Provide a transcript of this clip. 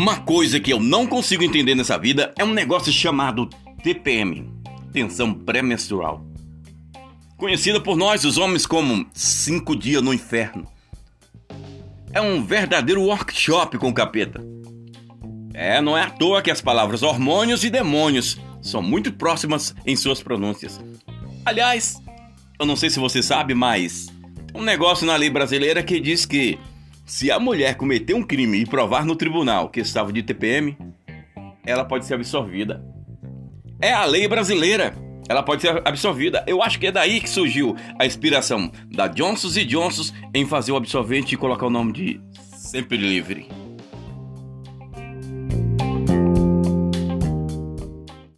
Uma coisa que eu não consigo entender nessa vida é um negócio chamado TPM tensão pré-menstrual. Conhecida por nós, os homens, como cinco dias no inferno. É um verdadeiro workshop com capeta. É, não é à toa que as palavras hormônios e demônios são muito próximas em suas pronúncias. Aliás, eu não sei se você sabe, mas um negócio na lei brasileira que diz que se a mulher cometer um crime e provar no tribunal que estava de TPM, ela pode ser absolvida. É a lei brasileira. Ela pode ser absorvida. Eu acho que é daí que surgiu a inspiração da Johnson Johnson em fazer o absorvente e colocar o nome de Sempre Livre.